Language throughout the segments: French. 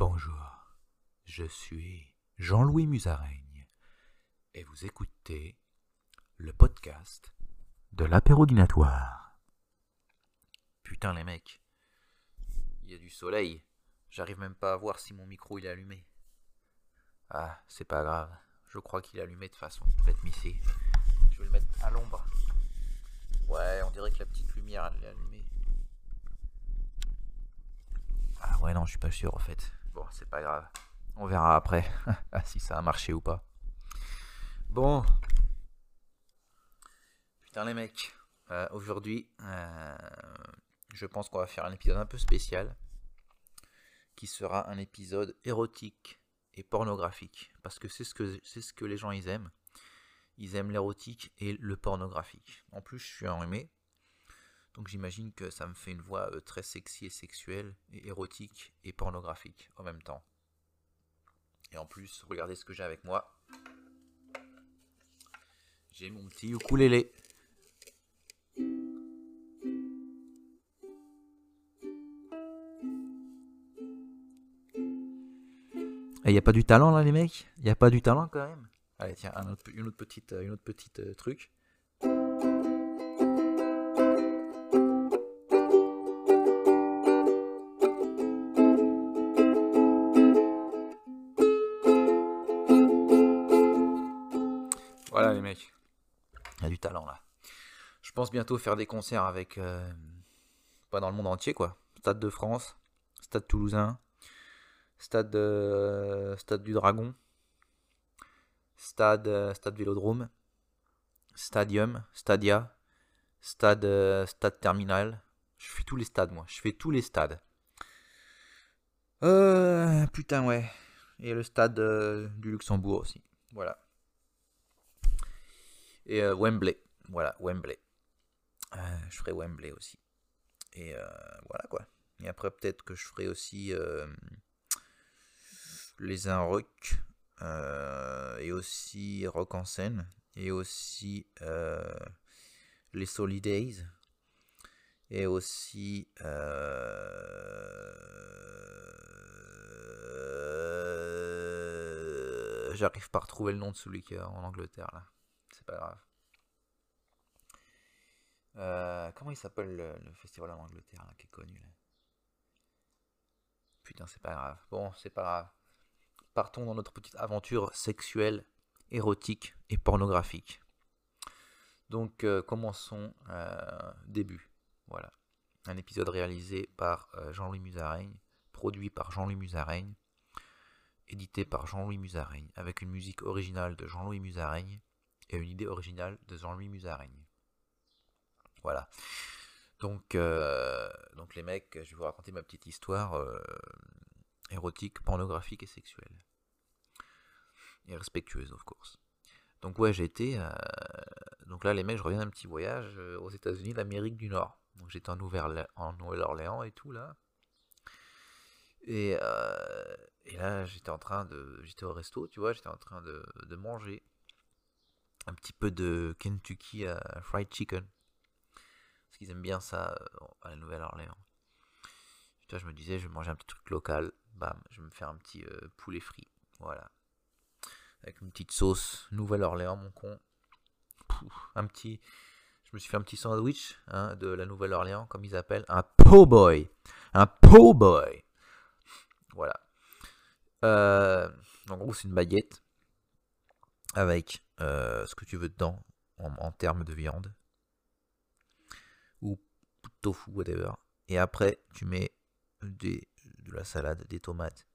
Bonjour, je suis Jean-Louis Musaraigne et vous écoutez le podcast de l'apérodinatoire. Putain les mecs, il y a du soleil, j'arrive même pas à voir si mon micro il est allumé. Ah, c'est pas grave, je crois qu'il est allumé de façon, faites ici. Je vais le mettre à l'ombre. Ouais, on dirait que la petite lumière elle est allumée. Ah ouais non, je suis pas sûr en fait. C'est pas grave. On verra après si ça a marché ou pas. Bon. Putain les mecs. Euh, aujourd'hui, euh, je pense qu'on va faire un épisode un peu spécial. Qui sera un épisode érotique et pornographique. Parce que c'est ce que, c'est ce que les gens ils aiment. Ils aiment l'érotique et le pornographique. En plus, je suis enrhumé. Donc j'imagine que ça me fait une voix euh, très sexy et sexuelle, et érotique et pornographique en même temps. Et en plus, regardez ce que j'ai avec moi. J'ai mon petit ukulélé. Il n'y a pas du talent là les mecs? Il n'y a pas du talent quand même? Allez tiens, une autre petite, une autre petite euh, truc. Je pense bientôt faire des concerts avec... euh, pas dans le monde entier quoi. Stade de France, Stade Toulousain, Stade, euh, stade du Dragon, Stade, euh, stade Vélodrome, Stadium, Stadia, Stade, stade Terminal. Je fais tous les stades moi. Je fais tous les stades. Putain ouais. Et le stade du Luxembourg aussi. Voilà. Et Wembley. Voilà, Wembley. Euh, je ferai Wembley aussi. Et euh, voilà quoi. Et après, peut-être que je ferai aussi euh, les un rock. euh, et aussi rock en scène. Et aussi les Solidays. Et aussi. J'arrive pas à retrouver le nom de celui qui est en Angleterre là. C'est pas grave. Euh, comment il s'appelle le, festival en Angleterre qui est connu là? Putain, c'est pas grave. Bon, c'est pas grave. Partons dans notre petite aventure sexuelle, érotique et pornographique. Donc, euh, commençons euh, début. Voilà. Un épisode réalisé par Jean-Louis Musaraigne, produit par Jean-Louis Musaraigne, édité par Jean-Louis Musaraigne, avec une musique originale de Jean-Louis Musaraigne et une idée originale de Jean-Louis Musaraigne. Voilà. Donc, euh, donc les mecs, je vais vous raconter ma petite histoire euh, érotique, pornographique et sexuelle. Et respectueuse, of course. Donc ouais, j'ai été... euh, donc là, les mecs, je reviens d'un petit voyage aux États-Unis d'Amérique du Nord. Donc j'étais en en Nouvelle-Orléans et tout, là. Et, et là, j'étais en train de... J'étais au resto, tu vois, j'étais en train de, de manger un petit peu de Kentucky Fried Chicken. Parce qu'ils aiment bien ça euh, à la Nouvelle-Orléans. Putain, je me disais, je vais manger un petit truc local. Bam, je vais me faire un petit euh, poulet frit. Voilà. Avec une petite sauce Nouvelle-Orléans, mon con. Un petit. Je me suis fait un petit sandwich hein, de la Nouvelle-Orléans, comme ils appellent. Un po' boy. Un po' boy. Voilà. Euh, en gros, c'est une baguette avec ce que tu veux dedans en, termes de viande tofu, whatever. Et après, tu mets de la salade, des tomates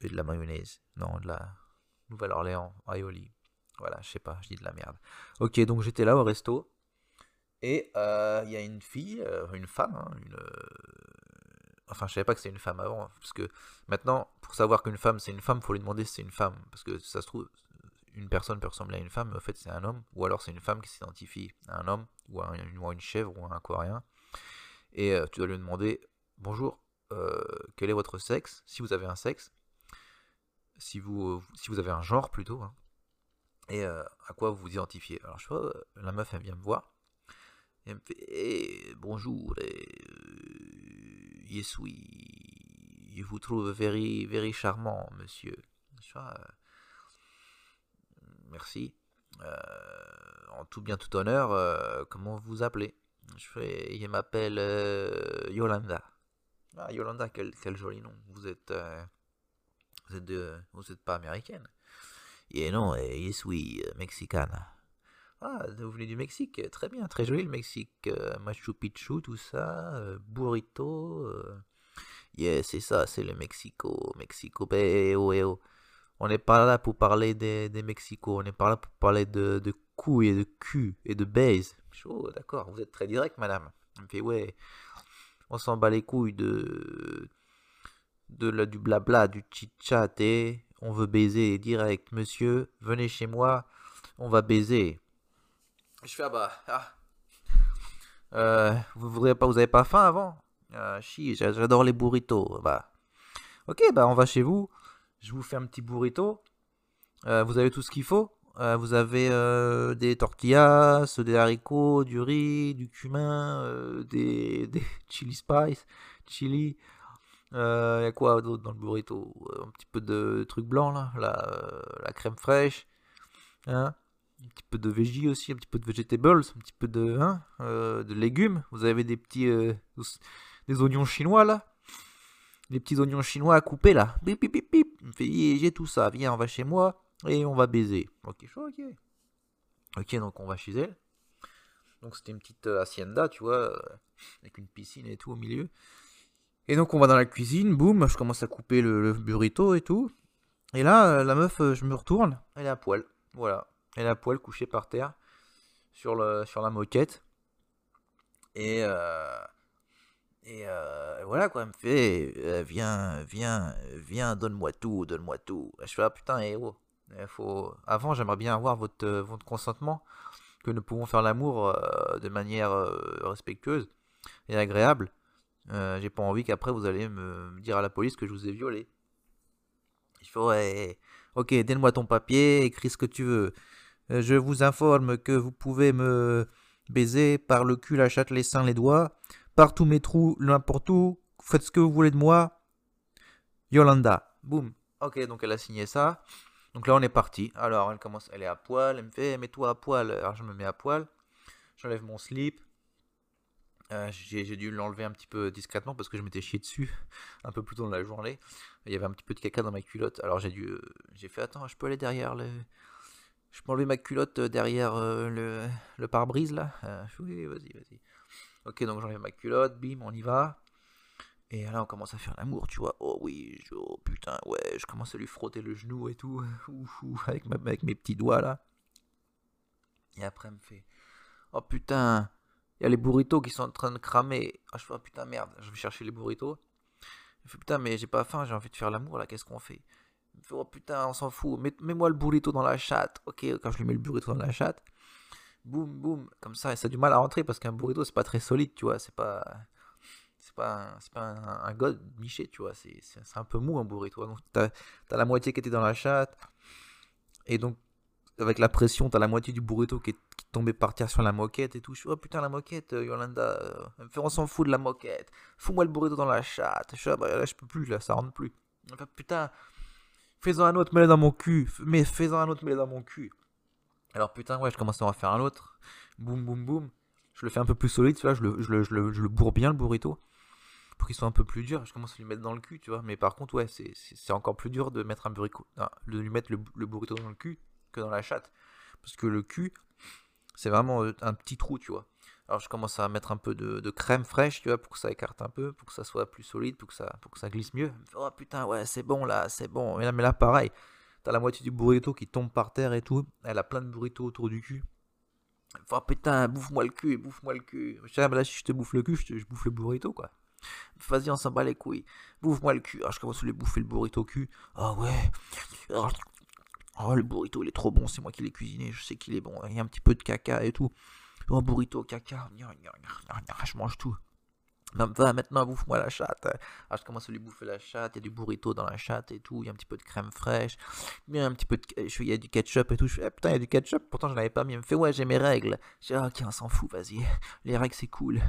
et de la mayonnaise. Non, de la Nouvelle-Orléans, aioli. Voilà, je sais pas, je dis de la merde. Ok, donc j'étais là au resto. Et euh, il y a une fille, euh, une femme, hein, une, euh, enfin je savais pas que c'était une femme avant, parce que maintenant, pour savoir qu'une femme c'est une femme, faut lui demander si c'est une femme, parce que ça se trouve, une personne peut ressembler à une femme, mais en fait c'est un homme, ou alors c'est une femme qui s'identifie à un homme, ou à, une chèvre, ou à un coréen, et euh, tu dois lui demander, bonjour, euh, quel est votre sexe, si vous avez un sexe, si vous, euh, si vous avez un genre plutôt, hein, et à quoi vous vous identifiez? Alors je vois, la meuf elle vient me voir, et elle me fait Eh, bonjour, et, yes oui, je vous trouve very, very charmant, monsieur. Merci. en tout bien, tout honneur, comment vous appelez? Je fais, il m'appelle Yolanda. Ah, Yolanda, quel, quel, joli nom. Vous êtes, vous êtes, vous êtes pas américaine Et non, yes, oui, mexicane. Ah, vous venez du Mexique, très bien, très joli le Mexique. Machu Picchu, tout ça, burrito. Yeah, c'est ça, c'est le Mexico. Mexico, oh. On n'est pas là pour parler des, des Mexico, on est pas là pour parler de, couilles et de cul et de baise. Oh, d'accord, vous êtes très direct, madame. Elle me ouais, on s'en bat les couilles de, de la, du blabla, du chit-chat et on veut baiser direct. Monsieur, venez chez moi, on va baiser. Je fais, ah bah, ah. Euh, vous voudriez pas, vous avez pas faim avant? Ah, chi, j'adore les burritos. Bah, ok, bah on va chez vous. Je vous fais un petit burrito. Euh, vous avez tout ce qu'il faut. Euh, vous avez euh, des tortillas, des haricots, du riz, du cumin, des, chili spice, chili. Il y a quoi d'autre dans le burrito? Un petit peu de trucs blancs là, la, crème fraîche. Hein un petit peu de végis aussi, un petit peu de vegetables, un petit peu de, hein, de légumes. Vous avez des petits, des oignons chinois là. Les petits oignons chinois à couper là. Bip bip bip bip. Il me fait j'ai tout ça. Viens, on va chez moi et on va baiser. Ok, ok. Ok, donc on va chez elle. Donc c'était une petite euh, hacienda, tu vois, euh, avec une piscine et tout au milieu. Et donc on va dans la cuisine, boum, je commence à couper le, burrito et tout. Et là, euh, la meuf, je me retourne, elle est à poil. Voilà, elle est à poil couchée par terre sur, le, sur la moquette. Et, euh, et euh, voilà quoi, elle me fait, euh, viens, viens, viens, donne-moi tout, donne-moi tout. Je fais, ah putain, héros. Il faut... Avant, j'aimerais bien avoir votre, euh, votre consentement, que nous pouvons faire l'amour de manière respectueuse et agréable. J'ai pas envie qu'après vous allez me, dire à la police que je vous ai violé. Fais, ouais, ok, donne-moi ton papier, écris ce que tu veux. je vous informe que vous pouvez me baiser par le cul, la chatte, les seins, les doigts partout mes trous, n'importe où, faites ce que vous voulez de moi. Yolanda. Boum. Ok, donc elle a signé ça. Donc là, on est parti. Alors, elle commence, elle est à poil. Elle me fait, mets-toi à poil. Alors, je me mets à poil. J'enlève mon slip. Euh, j'ai dû l'enlever un petit peu discrètement parce que je m'étais chié dessus un peu plus tôt dans la journée. Il y avait un petit peu de caca dans ma culotte. Alors, j'ai dû, euh, j'ai fait, attends, je peux aller derrière le. Je peux enlever ma culotte derrière euh, le, le pare-brise là? Oui, vas-y, vas-y. Ok, donc j'enlève ma culotte, bim, on y va. Et là, on commence à faire l'amour, tu vois. Oh oui, oh putain, ouais, je commence à lui frotter le genou et tout, avec, avec mes petits doigts là. Et après, elle me fait Oh putain, il y a les burritos qui sont en train de cramer. Ah, je fais Oh putain, merde, je vais chercher les burritos. Elle fait Putain, mais j'ai pas faim, j'ai envie de faire l'amour là, qu'est-ce qu'on fait? Me fait Oh putain, on s'en fout, mets-moi le burrito dans la chatte. Ok, quand je lui mets le burrito dans la chatte boum, boum, comme ça, et ça a du mal à rentrer parce qu'un burrito, c'est pas très solide, tu vois, c'est pas. C'est pas, un, god miché, tu vois, c'est, un peu mou un burrito. Donc, t'as, as la moitié qui était dans la chatte, et donc, avec la pression, t'as la moitié du burrito qui est, par terre sur la moquette et tout. Je suis, oh putain, la moquette, euh, Yolanda, euh, on s'en fout de la moquette, fous-moi le burrito dans la chatte. Je suis, ah, bah, là, je peux plus, là, ça rentre plus. Enfin, putain, fais-en un autre, mets-le dans mon cul, mais fais-en un autre, mets-le dans mon cul. Alors putain, ouais, je commence à en faire un autre. Boum, boum, boum. Je le fais un peu plus solide, tu vois. Je le, je le, je le, je le bourre bien, le burrito. Pour qu'il soit un peu plus dur. Je commence à lui mettre dans le cul, tu vois. Mais par contre, ouais, c'est encore plus dur de mettre un burrito. de lui mettre le, burrito dans le cul que dans la chatte. Parce que le cul, c'est vraiment euh, un petit trou, tu vois. Alors je commence à mettre un peu de, de, crème fraîche, tu vois, pour que ça écarte un peu, pour que ça soit plus solide, pour que ça, pour que ça glisse mieux. Oh putain, ouais, c'est bon là, c'est bon. Mais là, mais là, pareil. T'as la moitié du burrito qui tombe par terre et tout. Elle a plein de burritos autour du cul. Oh putain, bouffe-moi le cul, bouffe-moi le cul. Ah, là, si je te bouffe le cul, je, te, bouffe le burrito, quoi. Vas-y, on s'en bat les couilles. Bouffe-moi le cul. Alors, je commence à lui bouffer le burrito au cul. Ah ouais. Oh, le burrito, il est trop bon. C'est moi qui l'ai cuisiné. Je sais qu'il est bon. Il y a un petit peu de caca et tout. Oh, burrito, caca. Je mange tout. Va maintenant, bouffe-moi la chatte. Alors je commence à lui bouffer la chatte, il y a du burrito dans la chatte et tout, il y a un petit peu de crème fraîche, il y a un petit peu de... il y a du ketchup et tout. Je fais, ah, putain, il y a du ketchup, pourtant je l'avais pas mis. Il me fait, ouais, j'ai mes règles. Je dis, ok, on s'en fout, vas-y. Les règles, c'est cool.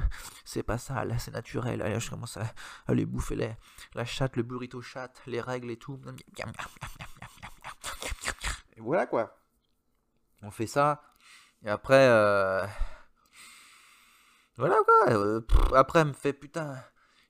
C'est pas sale, c'est naturel. Allez, je commence à, à lui bouffer les, la chatte, le burrito chatte, les règles et tout. Et voilà quoi. On fait ça. Et après... Euh voilà quoi. Euh, après, elle me fait putain,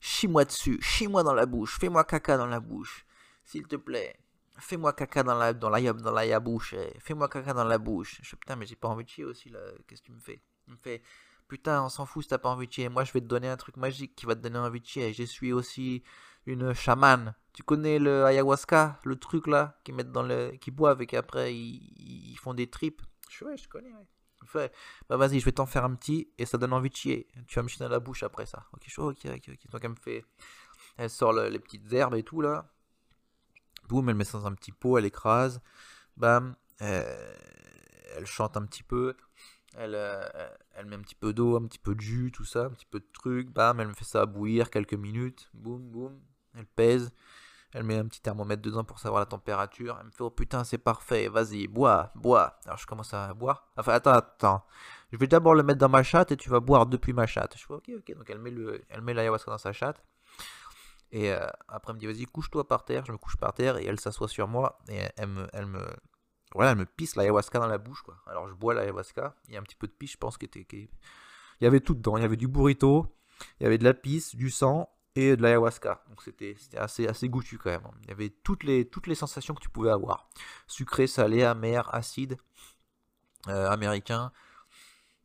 chie-moi dessus, chie-moi dans la bouche, fais-moi caca dans la bouche, s'il te plaît. Fais-moi caca dans la dans la dans la bouche, eh. fais-moi caca dans la bouche. Je putain, mais j'ai pas envie de chier aussi là. Qu'est-ce que tu me fais? Me fait putain, on s'en fout si t'as pas envie de chier. Moi, je vais te donner un truc magique qui va te donner envie de chier. Je suis aussi une chamane. Tu connais le ayahuasca, le truc là qui mettent dans le qui boivent et qu'après ils, ils font des tripes? Je je connais. Ouais fait, bah vas-y, je vais t'en faire un petit et ça donne envie de chier. Tu vas me chier dans la bouche après ça. Ok, ok, ok, ok. Donc elle me fait, elle sort les petites herbes et tout là. Boum, elle met ça dans un petit pot, elle écrase. Bam, euh, elle chante un petit peu. Elle, euh, elle met un petit peu d'eau, un petit peu de jus, tout ça, un petit peu de truc. Bam, elle me fait ça bouillir quelques minutes. Boum, boum, elle pèse. Elle met un petit thermomètre dedans pour savoir la température. Elle me fait Oh putain, c'est parfait, vas-y, bois, bois. Alors je commence à boire. Enfin, attends, attends. Je vais d'abord le mettre dans ma chatte et tu vas boire depuis ma chatte. Je fais Ok, ok. Donc elle met, l'ayahuasca dans sa chatte. Et euh, après, elle me dit Vas-y, couche-toi par terre. Je me couche par terre et elle s'assoit sur moi. Et elle me, elle me, voilà, elle me pisse l'ayahuasca dans la bouche. Quoi. Alors je bois l'ayahuasca. Il y a un petit peu de pisse, je pense, qui était. Il y avait tout dedans. Il y avait du burrito, il y avait de la pisse, du sang et de l'ayahuasca. Donc c'était assez, assez goûtu quand même. Il y avait toutes les, toutes les sensations que tu pouvais avoir. Sucré, salé, amer, acide, euh, américain,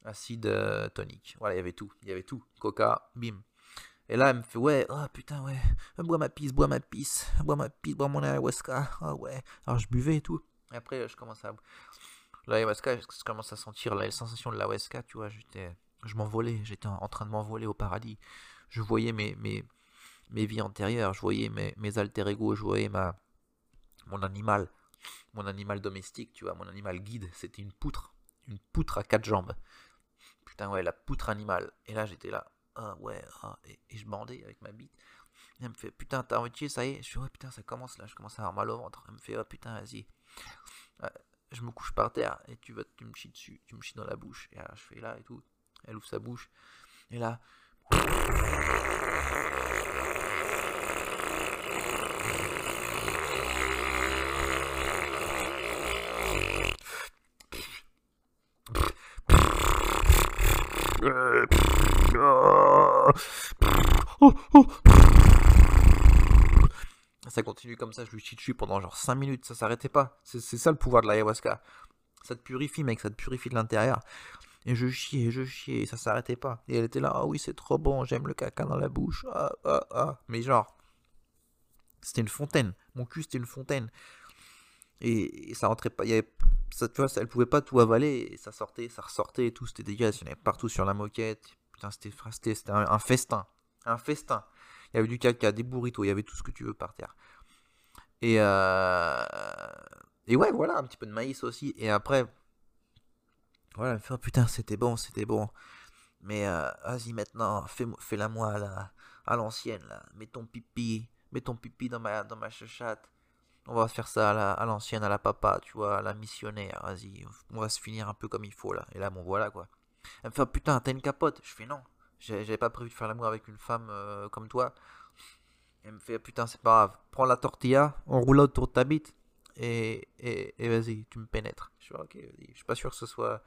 acide euh, tonique. Voilà, il y avait tout. Il y avait tout. Coca, bim. Et là, elle me fait, ouais, oh putain, ouais, bois ma pisse, bois ma pisse, bois ma pisse, bois mon ayahuasca, oh ouais. Alors je buvais et tout. Après, je commence à. L'ayahuasca, je commence à sentir la sensation de l'ayahuasca, tu vois. Je m'envolais, j'étais en train de m'envoler au paradis. Je voyais mes, mes, mes vies antérieures, je voyais mes, alter ego, je voyais ma, mon animal, mon animal domestique, tu vois, mon animal guide, c'était une poutre, une poutre à quatre jambes. Putain, ouais, la poutre animale. Et là, j'étais là, ah ouais, ah, et, je bandais avec ma bite. elle me fait, putain, t'as envie de ça y est? Je suis, ouais, putain, ça commence là, je commence à avoir mal au ventre. Elle me fait, oh putain, vas-y. je me couche par terre et tu vas, tu me chies dessus, tu me chies dans la bouche. Et là, je fais là et tout. Elle ouvre sa bouche. Et là, ça continue comme ça, je lui chie dessus pendant genre 5 minutes, ça s'arrêtait pas. C'est ça le pouvoir de l'ayahuasca. Ça te purifie, mec, ça te purifie de l'intérieur. Et je chiais, je chiais, et ça s'arrêtait pas. Et elle était là, ah oui, c'est trop bon, j'aime le caca dans la bouche. Ah, ah, ah. Mais genre, c'était une fontaine. Mon cul, c'était une fontaine. Et, ça rentrait pas. Il y avait, elle pouvait pas tout avaler. Ça sortait, ça ressortait et tout. C'était dégueulasse. Il y en avait partout sur la moquette. Putain, c'était, c'était un, festin. Un festin. Il y avait du caca, des burritos, il y avait tout ce que tu veux par terre. Et, euh, ouais, voilà, un petit peu de maïs aussi. Et après, voilà, oh, putain, c'était bon, c'était bon. Mais euh, vas-y maintenant, fais-la moi à l'ancienne là. Mets ton pipi, mets ton pipi dans ma, dans. On va faire ça à l'ancienne, à, la papa, tu vois, à la missionnaire. Vas-y, on va se finir un peu comme il faut là. Et là, bon voilà quoi. Elle me fait, putain, t'as une capote. Je fais non. J'avais pas prévu de faire l'amour avec une femme euh, comme toi. Elle me fait, putain, c'est pas grave. Prends la tortilla, on roule autour de ta bite et, et, vas-y, tu me pénètres. Je suis ok, je suis pas sûr que ce soit,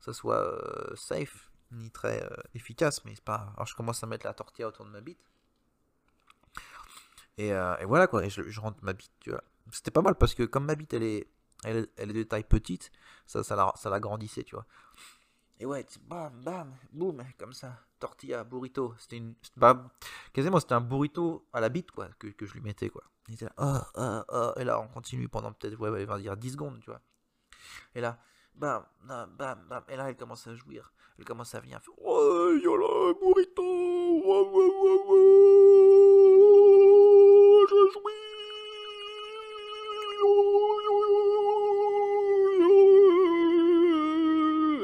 ce soit euh, safe ni très euh, efficace, mais c'est pas. Alors je commence à mettre la tortilla autour de ma bite. Et, et voilà quoi, et je, rentre ma bite, tu vois. C'était pas mal parce que comme ma bite elle est, elle, elle est de taille petite, ça, ça, la, ça l'agrandissait, tu vois. Et ouais, bam, bam, boum, comme ça. Tortilla, burrito. C'était une. Quasiment, c'était un burrito à la bite, quoi, que, que je lui mettais, quoi. Et, là, oh, oh, oh, et là, on continue pendant peut-être, ouais, va dire 10 secondes, tu vois. Et là, bam, bam, bam, bam. Et là, elle commence à jouir. Elle commence à venir. Oh, y'a burrito.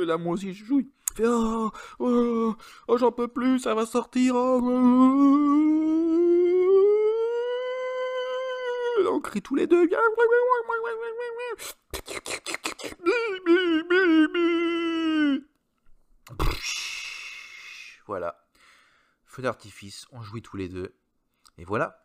Là, moi aussi, je jouis. Oh, oh, oh, j'en peux plus, ça va sortir. Oh, on crie tous les deux. Voilà. Feu d'artifice, on jouit tous les deux. Et voilà.